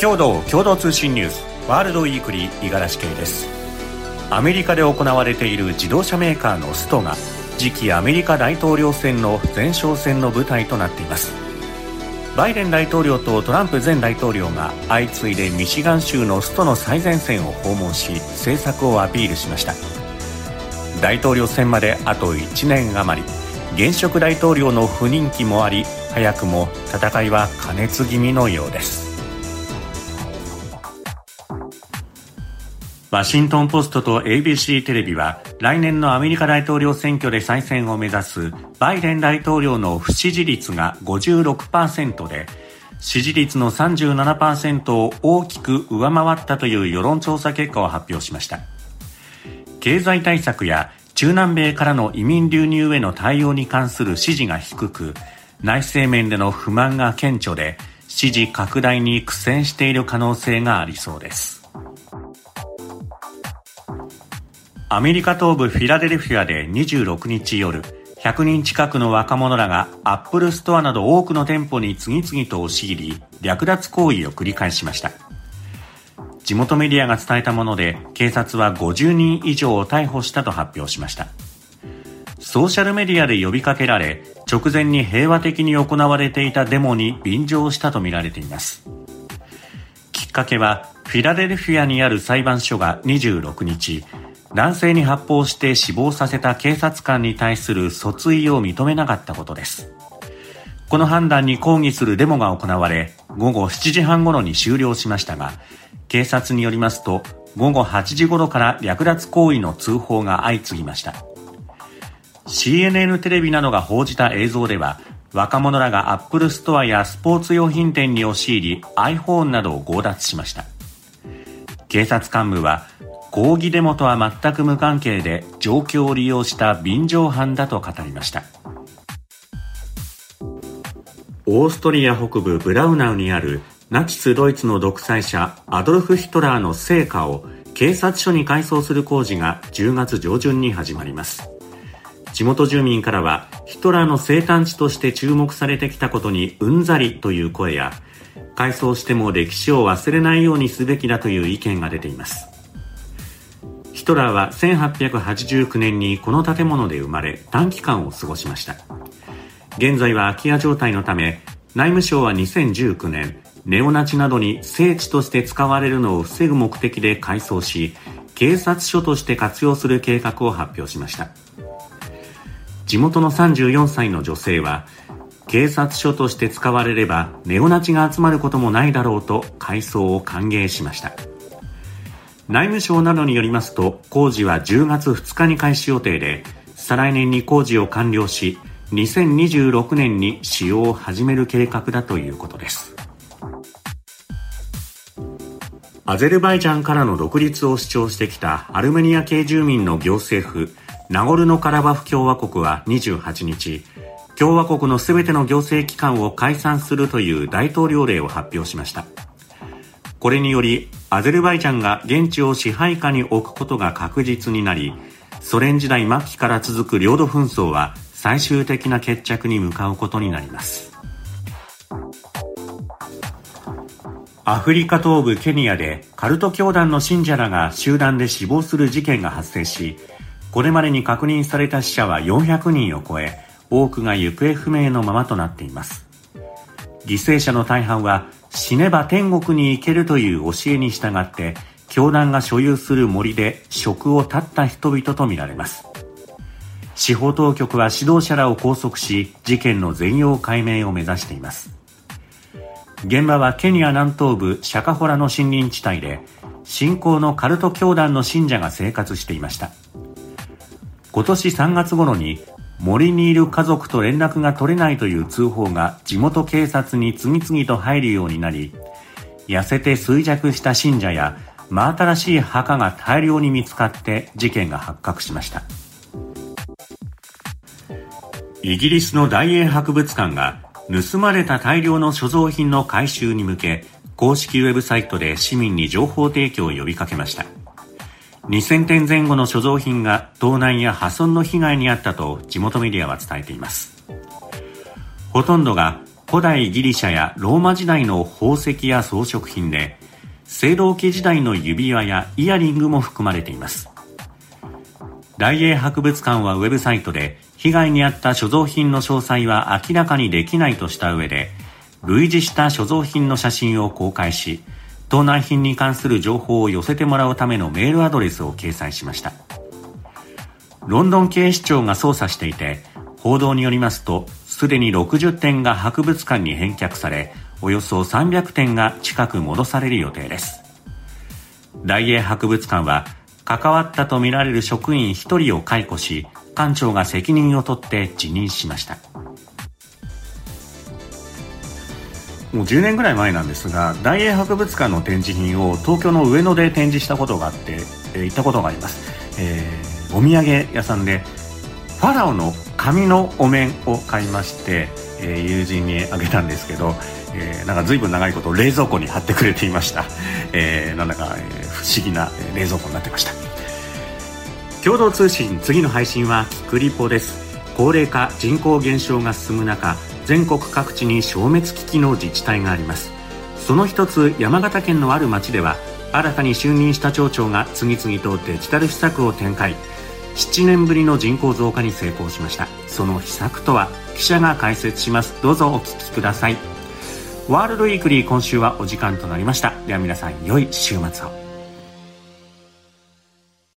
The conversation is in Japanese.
共同共同通信ニュースワールドウィークリー五十嵐圭です。アメリカで行われている自動車メーカーのストが次期アメリカ大統領選の前哨戦の舞台となっています。バイデン大統領とトランプ前大統領が相次いでミシガン州のストの最前線を訪問し政策をアピールしました。大統領選まであと1年余り。現職大統領の不人気もあり早くも戦いは過熱気味のようです。ワシントン・ポストと ABC テレビは来年のアメリカ大統領選挙で再選を目指すバイデン大統領の不支持率が56%で支持率の37%を大きく上回ったという世論調査結果を発表しました。経済対策や中南米からの移民流入への対応に関する支持が低く内政面での不満が顕著で支持拡大に苦戦している可能性がありそうです。アメリカ東部フィラデルフィアで26日夜100人近くの若者らがアップルストアなど多くの店舗に次々と押し入り略奪行為を繰り返しました。地元メディアが伝えたもので警察は50人以上を逮捕したと発表しました。ソーシャルメディアで呼びかけられ直前に平和的に行われていたデモに便乗したとみられています。きっかけはフィラデルフィアにある裁判所が26日男性に発砲して死亡させた警察官に対する訴追を認めなかったことです。この判断に抗議するデモが行われ午後7時半頃に終了しましたが警察によりますと午後8時頃から略奪行為の通報が相次ぎました。CNN テレビなどが報じた映像では若者らがアップルストアやスポーツ用品店に押し入り iPhone などを強奪しました。警察幹部は抗議デモとは全く無関係で状況を利用した便乗犯だと語りました。オーストリア北部ブラウナウにあるナチスドイツの独裁者アドルフ・ヒトラーの聖火を警察署に改装する工事が10月上旬に始まります。地元住民からはヒトラーの生誕地として注目されてきたことにうんざりという声や改装しても歴史を忘れないようにすべきだという意見が出ています。ヒトラーは1889年にこの建物で生まれ短期間を過ごしました。現在は空き家状態のため内務省は2019年ネオナチなどに聖地として使われるのを防ぐ目的で改装し警察署として活用する計画を発表しました。地元の34歳の女性は警察署として使われればネオナチが集まることもないだろうと改装を歓迎しました。内務省などによりますと工事は10月2日に開始予定で再来年に工事を完了し2026年に使用を始める計画だということです。アゼルバイジャンからの独立を主張してきたアルメニア系住民の行政府ナゴルノカラバフ共和国は28日共和国の全ての行政機関を解散するという大統領令を発表しました。これによりアゼルバイジャンが現地を支配下に置くことが確実になりソ連時代末期から続く領土紛争は最終的な決着に向かうことになります。アフリカ東部ケニアでカルト教団の信者らが集団で死亡する事件が発生しこれまでに確認された死者は400人を超え多くが行方不明のままとなっています。犠牲者の大半は死ねば天国に行けるという教えに従って教団が所有する森で職を絶った人々とみられます。司法当局は指導者らを拘束し事件の全容解明を目指しています。現場はケニア南東部シャカホラの森林地帯で信仰のカルト教団の信者が生活していました。今年3月頃に森にいる家族と連絡が取れないという通報が地元警察に次々と入るようになり、痩せて衰弱した信者や真新しい墓が大量に見つかって事件が発覚しました。イギリスの大英博物館が盗まれた大量の所蔵品の回収に向け公式ウェブサイトで市民に情報提供を呼びかけました。2000点前後の所蔵品が盗難や破損の被害に遭ったと地元メディアは伝えています。ほとんどが古代ギリシャやローマ時代の宝石や装飾品で青銅器時代の指輪やイヤリングも含まれています。大英博物館はウェブサイトで被害に遭った所蔵品の詳細は明らかにできないとした上で類似した所蔵品の写真を公開し盗難品に関する情報を寄せてもらうためのメールアドレスを掲載しました。ロンドン警視庁が捜査していて報道によりますとすでに60点が博物館に返却されおよそ300点が近く戻される予定です。大英博物館は関わったとみられる職員1人を解雇し館長が責任を取って辞任しました。もう10年ぐらい前なんですが大英博物館の展示品を東京の上野で展示したことがあって、えー、行ったことがあります、えー、お土産屋さんでファラオの紙のお面を買いまして、えー、友人にあげたんですけど、えー、なんか随分長いこと冷蔵庫に貼ってくれていました、えー、なんだか、え、不思議な冷蔵庫になってました。共同通信次の配信はキクリポです。高齢化人口減少が進む中全国各地に消滅危機の自治体があります。その一つ山形県のある町では新たに就任した町長が次々とデジタル施策を展開。7年ぶりの人口増加に成功しました。その秘策とは記者が解説します。どうぞお聞きください。ワールドウィークリー今週はお時間となりました。では皆さん良い週末を。